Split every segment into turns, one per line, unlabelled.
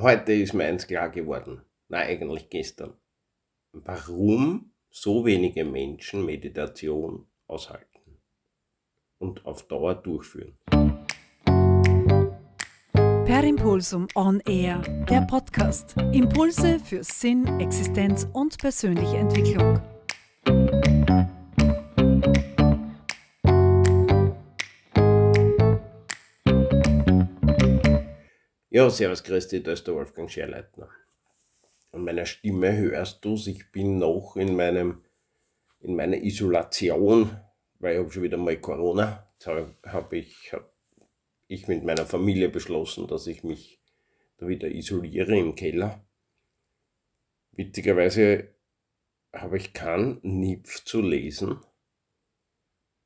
heute ist mir eins klar geworden. Na, eigentlich gestern. Warum so wenige Menschen Meditation aushalten und auf Dauer durchführen.
Per Impulsum On Air, der Podcast. Impulse für Sinn, Existenz und persönliche Entwicklung.
Ja, servus Christi, da ist der Wolfgang Scherleitner. An meiner Stimme hörst du ich bin noch in meinem in meiner Isolation, weil ich habe schon wieder mal Corona. Jetzt habe ich, hab ich mit meiner Familie beschlossen, dass ich mich da wieder isoliere im Keller. Witzigerweise habe ich keinen Nipf zu lesen.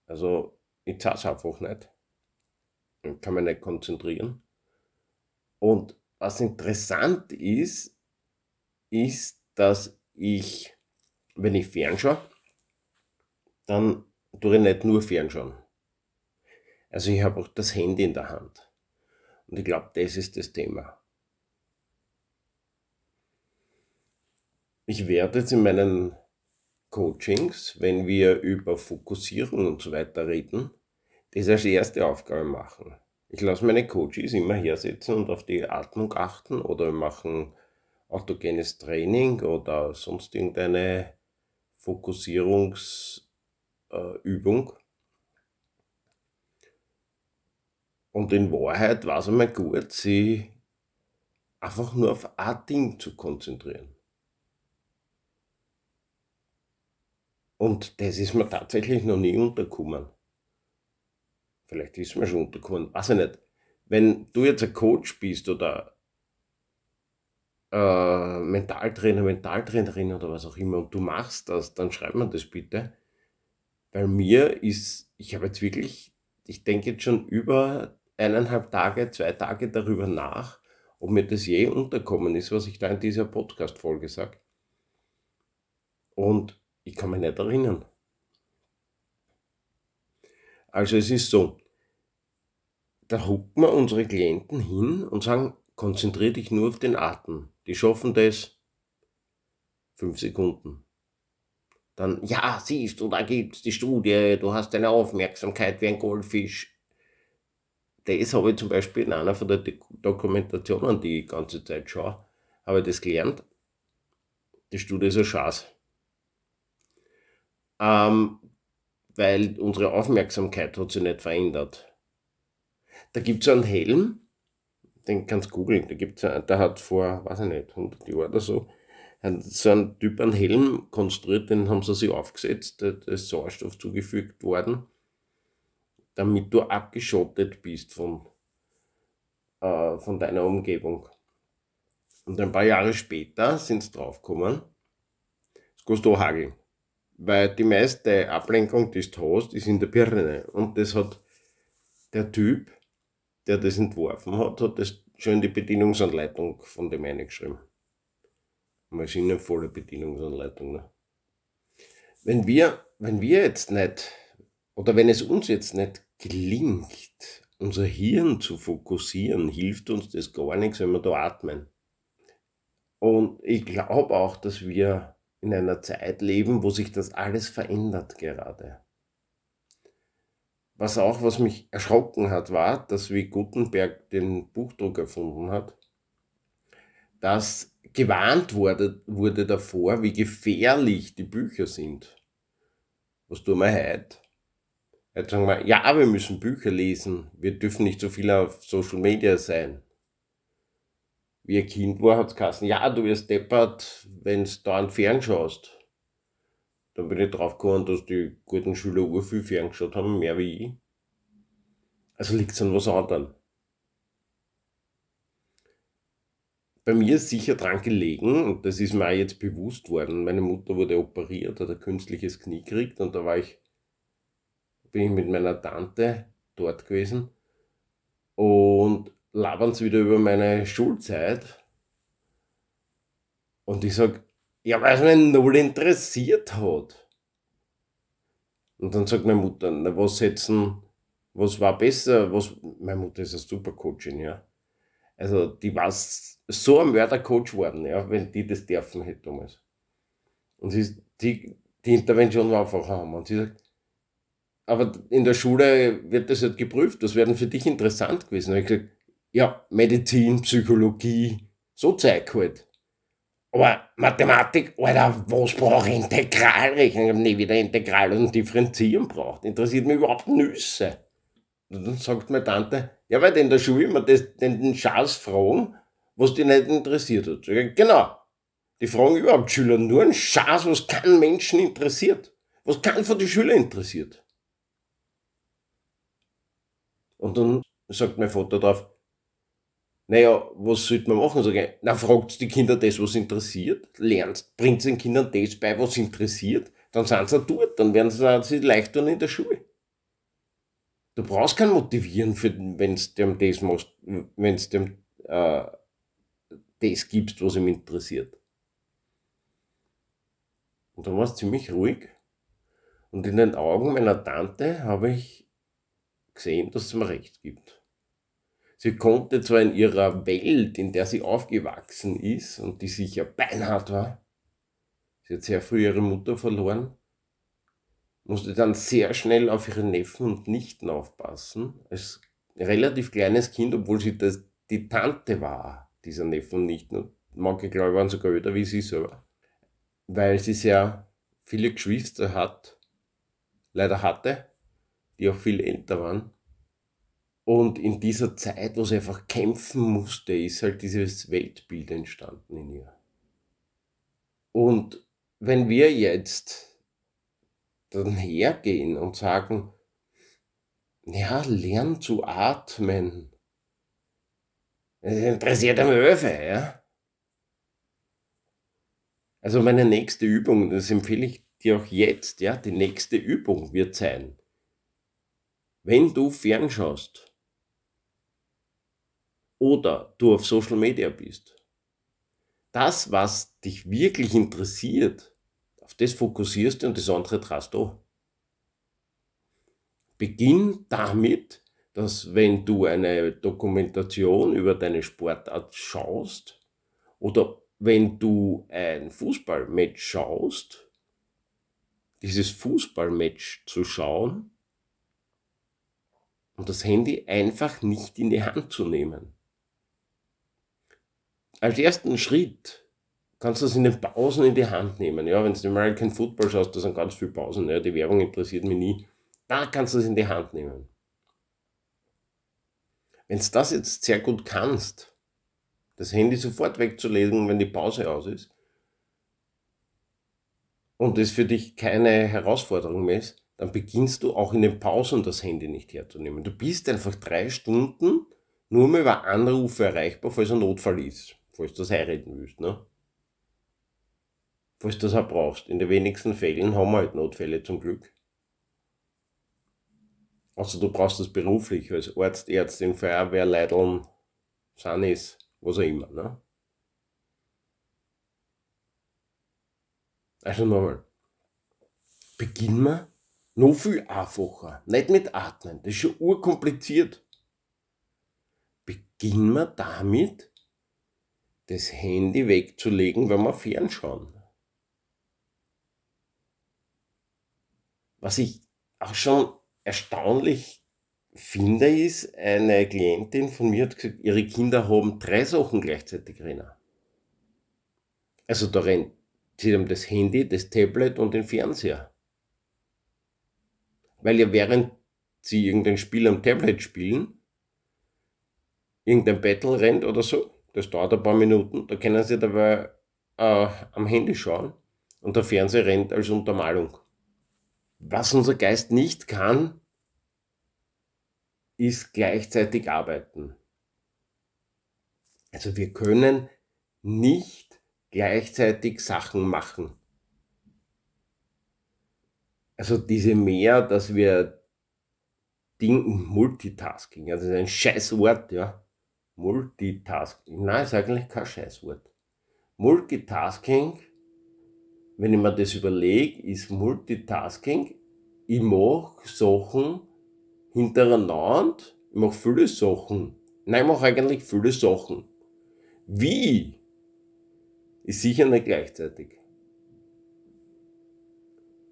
Also ich zahle es einfach nicht. Ich kann mich nicht konzentrieren. Und was interessant ist, ist, dass ich, wenn ich fernschaue, dann tue ich nicht nur fernschauen. Also ich habe auch das Handy in der Hand. Und ich glaube, das ist das Thema. Ich werde jetzt in meinen Coachings, wenn wir über Fokussierung und so weiter reden, das als erste Aufgabe machen. Ich lasse meine Coaches immer hersetzen und auf die Atmung achten oder wir machen autogenes Training oder sonst irgendeine Fokussierungsübung. Und in Wahrheit war es einmal gut, sich einfach nur auf ein Ding zu konzentrieren. Und das ist mir tatsächlich noch nie untergekommen vielleicht ist mir schon untergekommen, weiß ich nicht. Wenn du jetzt ein Coach bist oder äh, Mentaltrainer, Mentaltrainerin oder was auch immer und du machst das, dann schreib mir das bitte. Bei mir ist, ich habe jetzt wirklich, ich denke jetzt schon über eineinhalb Tage, zwei Tage darüber nach, ob mir das je unterkommen ist, was ich da in dieser Podcast-Folge sage. Und ich kann mich nicht erinnern. Also es ist so, da hucken wir unsere Klienten hin und sagen, konzentriere dich nur auf den Atem. Die schaffen das fünf Sekunden. Dann, ja, siehst du, da gibt's die Studie, du hast deine Aufmerksamkeit wie ein Goldfisch. Das habe ich zum Beispiel in einer von der Dokumentationen, die ich die ganze Zeit schaue, habe ich das gelernt. Die Studie ist ein Schatz. Ähm, weil unsere Aufmerksamkeit hat sich nicht verändert. Da gibt es einen Helm, den kannst du googeln, da gibt's einen, der hat vor, weiß ich nicht, 100 Jahren oder so, so ein Typ einen Helm konstruiert, den haben sie sich aufgesetzt, da ist Sauerstoff zugefügt worden, damit du abgeschottet bist von, äh, von deiner Umgebung. Und ein paar Jahre später sind sie draufgekommen, es kannst du hageln. Weil die meiste Ablenkung, die du hast, ist in der Birne. Und das hat der Typ der das entworfen hat, hat das schon in die Bedienungsanleitung von dem eingeschrieben. Maschinenvolle Bedienungsanleitung. Ne? Wenn wir, wenn wir jetzt nicht, oder wenn es uns jetzt nicht gelingt, unser Hirn zu fokussieren, hilft uns das gar nichts, wenn wir da atmen. Und ich glaube auch, dass wir in einer Zeit leben, wo sich das alles verändert gerade. Was auch, was mich erschrocken hat, war, dass wie Gutenberg den Buchdruck erfunden hat, dass gewarnt wurde, wurde davor, wie gefährlich die Bücher sind. Was tun wir heute? Jetzt sagen wir, ja, wir müssen Bücher lesen, wir dürfen nicht so viel auf Social Media sein. Wie ein Kind war, hat es ja, du wirst deppert, wenn du da einen Fern schaust. Dann bin ich drauf gekommen, dass die guten Schüler ur viel ferngeschaut haben, mehr wie ich. Also liegt es an was anderem. Bei mir ist sicher dran gelegen, und das ist mir auch jetzt bewusst worden, meine Mutter wurde operiert, hat ein künstliches Knie gekriegt und da war ich, bin ich mit meiner Tante dort gewesen und labern sie wieder über meine Schulzeit. Und ich sage, ja, weil es mich null interessiert hat. Und dann sagt meine Mutter, na, was setzen, was war besser, was, meine Mutter ist eine super Coachin, ja. Also die war so ein Mördercoach worden, ja, wenn die das dürfen hätte damals. Und sie, die, die Intervention war einfach haben. Und sie sagt, aber in der Schule wird das halt geprüft, das wäre für dich interessant gewesen. Und ich gesagt, ja, Medizin, Psychologie, so Zeug halt. Aber Mathematik, Alter, was brauche ich Integralrechnung? Ich habe nie wieder Integral und Differenzieren braucht. Interessiert mich überhaupt Nüsse. Und dann sagt meine Tante, ja, weil in der Schule immer das, den Schatz fragen, was dich nicht interessiert hat. Ich, genau. Die fragen überhaupt Schüler nur einen Schatz, was keinen Menschen interessiert. Was keinen von den Schülern interessiert. Und dann sagt mein Vater drauf, naja, was sollte man machen? Sag ich, na, fragt die Kinder das, was interessiert, lernt, bringt den Kindern das bei, was interessiert, dann sind sie dort, dann werden sie sich leicht tun in der Schule. Du brauchst kein Motivieren, wenn du dem das machst, wenn du dem äh, das gibst, was ihm interessiert. Und dann war es ziemlich ruhig. Und in den Augen meiner Tante habe ich gesehen, dass es mir recht gibt. Sie konnte zwar in ihrer Welt, in der sie aufgewachsen ist und die sicher beinhart war, sie hat sehr früh ihre Mutter verloren, musste dann sehr schnell auf ihre Neffen und Nichten aufpassen. Als relativ kleines Kind, obwohl sie das, die Tante war, dieser Neffen und Nichten. manche, glaube ich, waren sogar öder wie sie selber. Weil sie sehr viele Geschwister hat, leider hatte, die auch viel älter waren. Und in dieser Zeit, wo sie einfach kämpfen musste, ist halt dieses Weltbild entstanden in ihr. Und wenn wir jetzt dann hergehen und sagen, ja, lern zu atmen. Das interessiert am Öfe, ja. Also meine nächste Übung, das empfehle ich dir auch jetzt, ja, die nächste Übung wird sein, wenn du fernschaust, oder du auf Social Media bist. Das, was dich wirklich interessiert, auf das fokussierst du und das andere trast du. Beginn damit, dass wenn du eine Dokumentation über deine Sportart schaust oder wenn du ein Fußballmatch schaust, dieses Fußballmatch zu schauen und das Handy einfach nicht in die Hand zu nehmen als ersten Schritt kannst du es in den Pausen in die Hand nehmen. Ja, wenn du American Football schaust, da sind ganz viele Pausen. Ja, die Werbung interessiert mich nie. Da kannst du es in die Hand nehmen. Wenn du das jetzt sehr gut kannst, das Handy sofort wegzulegen, wenn die Pause aus ist, und es für dich keine Herausforderung mehr ist, dann beginnst du auch in den Pausen das Handy nicht herzunehmen. Du bist einfach drei Stunden nur mehr über Anrufe erreichbar, falls ein Notfall ist falls du das heiraten willst, ne? Falls du das auch brauchst. In den wenigsten Fällen haben wir halt Notfälle zum Glück. Also du brauchst das beruflich als Arzt, Ärztin, Feuerwehr, Leideln, Sanis, was auch immer, ne? Also nochmal. Beginnen wir noch viel einfacher. Nicht mit Atmen, das ist schon urkompliziert. Beginnen wir damit, das Handy wegzulegen, wenn wir fernschauen. Was ich auch schon erstaunlich finde, ist, eine Klientin von mir hat gesagt, ihre Kinder haben drei Sachen gleichzeitig rennen. Also da rennt sie haben das Handy, das Tablet und den Fernseher. Weil ja während sie irgendein Spiel am Tablet spielen, irgendein Battle rennt oder so, das dauert ein paar Minuten, da können Sie dabei äh, am Handy schauen und der Fernseher rennt als Untermalung. Was unser Geist nicht kann, ist gleichzeitig arbeiten. Also wir können nicht gleichzeitig Sachen machen. Also diese mehr, dass wir Dinge, Multitasking, also das ist ein scheiß Wort, ja. Multitasking. Nein, ist eigentlich kein Scheißwort. Multitasking, wenn ich mir das überlege, ist Multitasking, ich mache Sachen hintereinander, ich mache viele Sachen Nein, ich mache eigentlich viele Sachen. Wie? Ist sicher nicht gleichzeitig.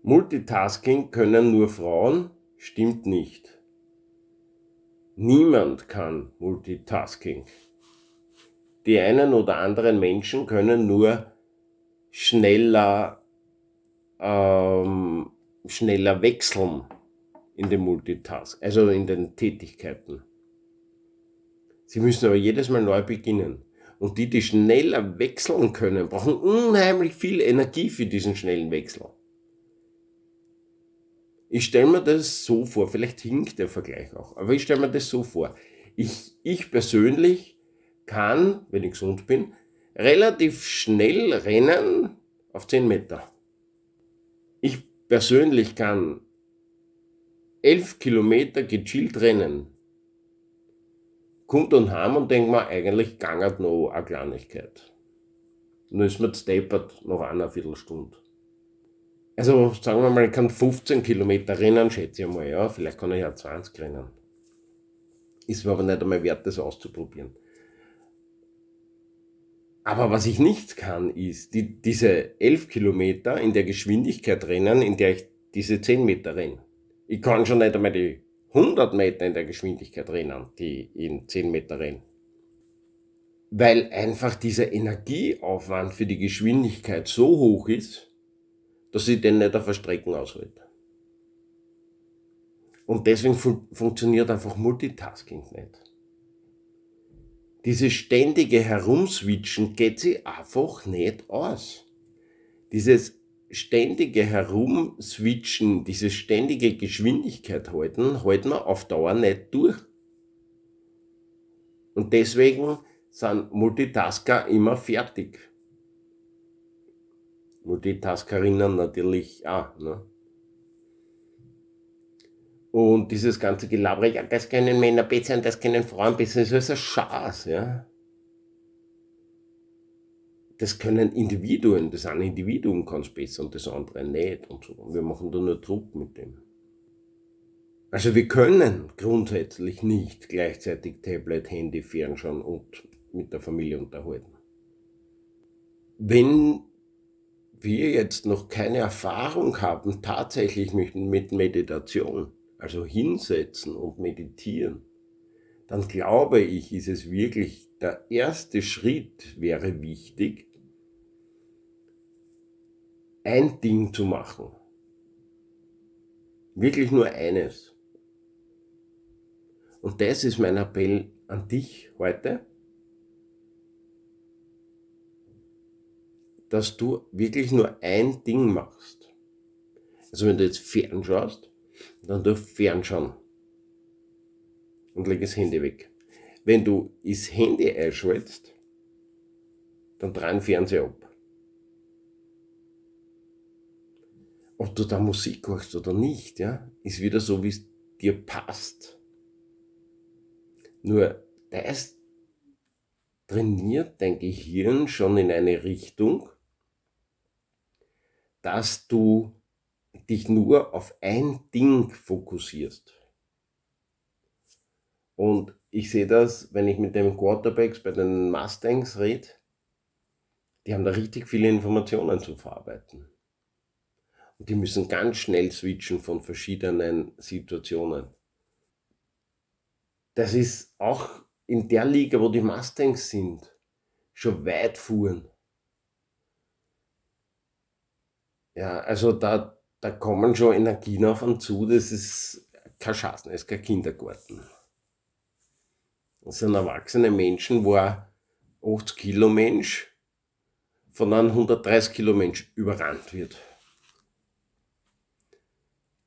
Multitasking können nur Frauen, stimmt nicht. Niemand kann Multitasking. Die einen oder anderen Menschen können nur schneller, ähm, schneller wechseln in den Multitask, also in den Tätigkeiten. Sie müssen aber jedes Mal neu beginnen. Und die, die schneller wechseln können, brauchen unheimlich viel Energie für diesen schnellen Wechsel. Ich stelle mir das so vor, vielleicht hinkt der Vergleich auch, aber ich stelle mir das so vor. Ich, ich persönlich kann, wenn ich gesund bin, relativ schnell rennen auf 10 Meter. Ich persönlich kann 11 Kilometer gechillt rennen. Kommt und heim und denkt mir, eigentlich gangert noch eine Kleinigkeit. Nur ist mir steppert noch eine Viertelstunde. Also sagen wir mal, ich kann 15 Kilometer rennen, schätze ich mal, ja. Vielleicht kann ich ja 20 rennen. Ist mir aber nicht einmal wert, das auszuprobieren. Aber was ich nicht kann, ist die, diese 11 Kilometer in der Geschwindigkeit rennen, in der ich diese 10 Meter renne. Ich kann schon nicht einmal die 100 Meter in der Geschwindigkeit rennen, die in 10 Meter rennen. Weil einfach dieser Energieaufwand für die Geschwindigkeit so hoch ist, dass ich den nicht auf der Strecke aushalte. Und deswegen fun funktioniert einfach Multitasking nicht. Dieses ständige Herumswitchen geht sich einfach nicht aus. Dieses ständige Herumswitchen, diese ständige Geschwindigkeit halten, halten wir auf Dauer nicht durch. Und deswegen sind Multitasker immer fertig. Multitaskerinnen natürlich auch. Ne? Und dieses ganze Gelaber, ja, das können Männer besser und das können Frauen besser, das ist ein Schatz, ja. Das können Individuen, das eine Individuum kann es besser und das andere nicht und so. Wir machen da nur Druck mit dem. Also wir können grundsätzlich nicht gleichzeitig Tablet, Handy, Fernschauen und mit der Familie unterhalten. Wenn wir jetzt noch keine Erfahrung haben, tatsächlich mit, mit Meditation, also hinsetzen und meditieren, dann glaube ich, ist es wirklich der erste Schritt wäre wichtig, ein Ding zu machen. Wirklich nur eines. Und das ist mein Appell an dich heute. Dass du wirklich nur ein Ding machst. Also wenn du jetzt fernschaust, dann du fernschauen und leg das Handy weg. Wenn du das Handy einschaltest, dann dreh Fernseher ab. Ob du da Musik hörst oder nicht, ja, ist wieder so, wie es dir passt. Nur das trainiert dein Gehirn schon in eine Richtung, dass du dich nur auf ein Ding fokussierst. Und ich sehe das, wenn ich mit den Quarterbacks bei den Mustangs rede, die haben da richtig viele Informationen zu verarbeiten. Und die müssen ganz schnell switchen von verschiedenen Situationen. Das ist auch in der Liga, wo die Mustangs sind, schon weit fuhren. Ja, also da, da kommen schon Energien auf und zu, das ist kein Schaden, das ist kein Kindergarten. Das sind erwachsene Menschen, wo ein 80 Kilo Mensch von einem 130 Kilo Mensch überrannt wird.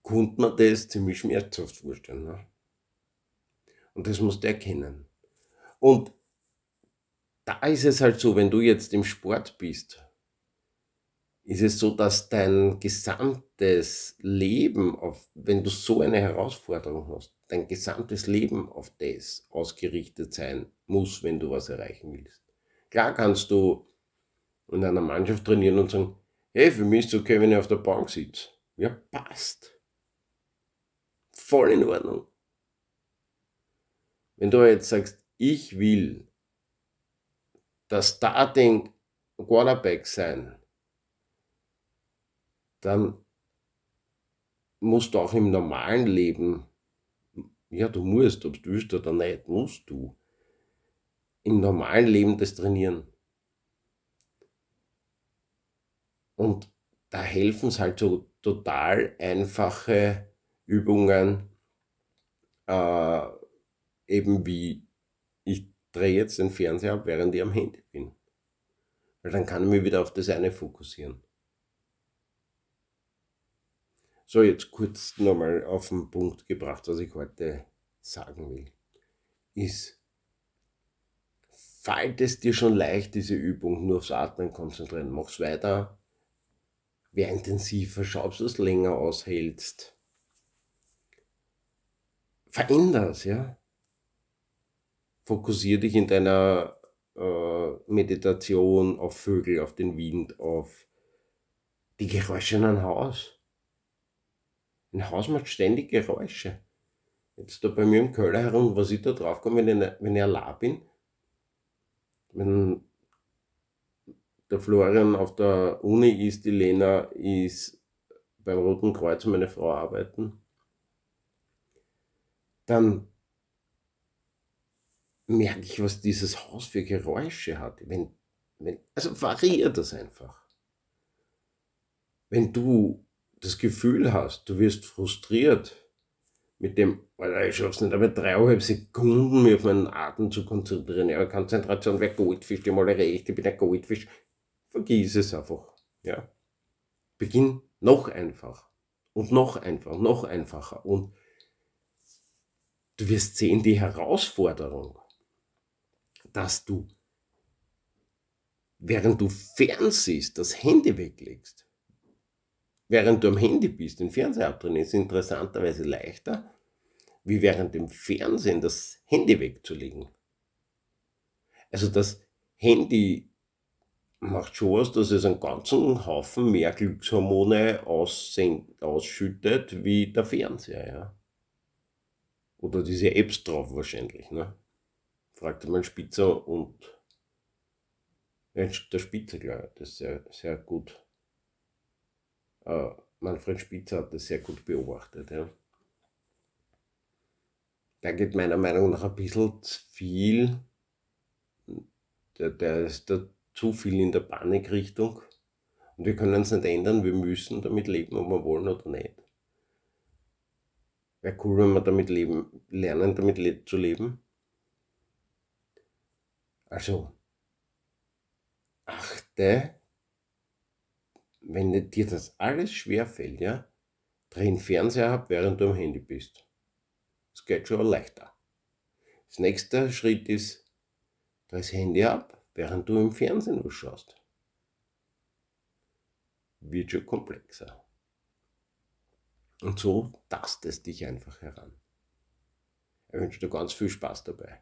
Konnte man das ziemlich schmerzhaft vorstellen. Ne? Und das musst du erkennen. Und da ist es halt so, wenn du jetzt im Sport bist ist es so, dass dein gesamtes Leben, auf, wenn du so eine Herausforderung hast, dein gesamtes Leben auf das ausgerichtet sein muss, wenn du was erreichen willst. Klar kannst du in einer Mannschaft trainieren und sagen, hey, für mich ist es okay, wenn ich auf der Bank sitze. Ja, passt. Voll in Ordnung. Wenn du jetzt sagst, ich will der Starting Quarterback sein, dann musst du auch im normalen Leben, ja, du musst, ob du willst oder nicht, musst du im normalen Leben das trainieren. Und da helfen es halt so total einfache Übungen, äh, eben wie ich drehe jetzt den Fernseher ab, während ich am Handy bin. Weil dann kann ich mich wieder auf das eine fokussieren. So, jetzt kurz nochmal auf den Punkt gebracht, was ich heute sagen will. Ist, fällt es dir schon leicht, diese Übung nur aufs Atmen konzentrieren? Mach's weiter. Wer intensiver, schau, ob du es länger aushältst. Veränder es, ja. Fokussiere dich in deiner äh, Meditation auf Vögel, auf den Wind, auf die Geräusche in einem Haus. Ein Haus macht ständig Geräusche. Jetzt da bei mir im Keller herum, was ich da drauf komme, wenn ich, wenn ich allein bin, wenn der Florian auf der Uni ist, die Lena ist beim Roten Kreuz, meine Frau arbeiten, dann merke ich, was dieses Haus für Geräusche hat. Wenn, wenn, also variiert das einfach. Wenn du das Gefühl hast, du wirst frustriert mit dem, Alter, ich schaff's nicht, aber dreieinhalb Sekunden mir auf meinen Atem zu konzentrieren. Ja, Konzentration wäre Goldfisch, die mal recht, ich bin ein Goldfisch. Vergiss es einfach. Ja. Beginn noch einfach. Und noch einfach, noch einfacher. Und du wirst sehen, die Herausforderung, dass du, während du fernsiehst, das Handy weglegst, während du am Handy bist, den Fernseher abdrehen, ist interessanterweise leichter, wie während dem Fernsehen das Handy wegzulegen. Also das Handy macht schon was, dass es einen ganzen Haufen mehr Glückshormone ausschüttet wie der Fernseher. Ja. Oder diese Apps drauf wahrscheinlich. Ne? Fragte mein Spitzer und der Spitzer, glaube ich, das ist sehr, sehr gut äh, Manfred Spitzer hat das sehr gut beobachtet. Ja. Da geht meiner Meinung nach ein bisschen zu viel, der, der ist da zu viel in der Panikrichtung. Und wir können es nicht ändern, wir müssen damit leben, ob wir wollen oder nicht. Wäre cool, wenn wir damit leben, lernen, damit le zu leben. Also, achte wenn dir das alles schwerfällt, ja, dreh den Fernseher ab, während du am Handy bist. Das geht schon leichter. Das nächste Schritt ist, dreh das Handy ab, während du im Fernsehen was schaust. Wird schon komplexer. Und so tastest dich einfach heran. Ich wünsche dir ganz viel Spaß dabei.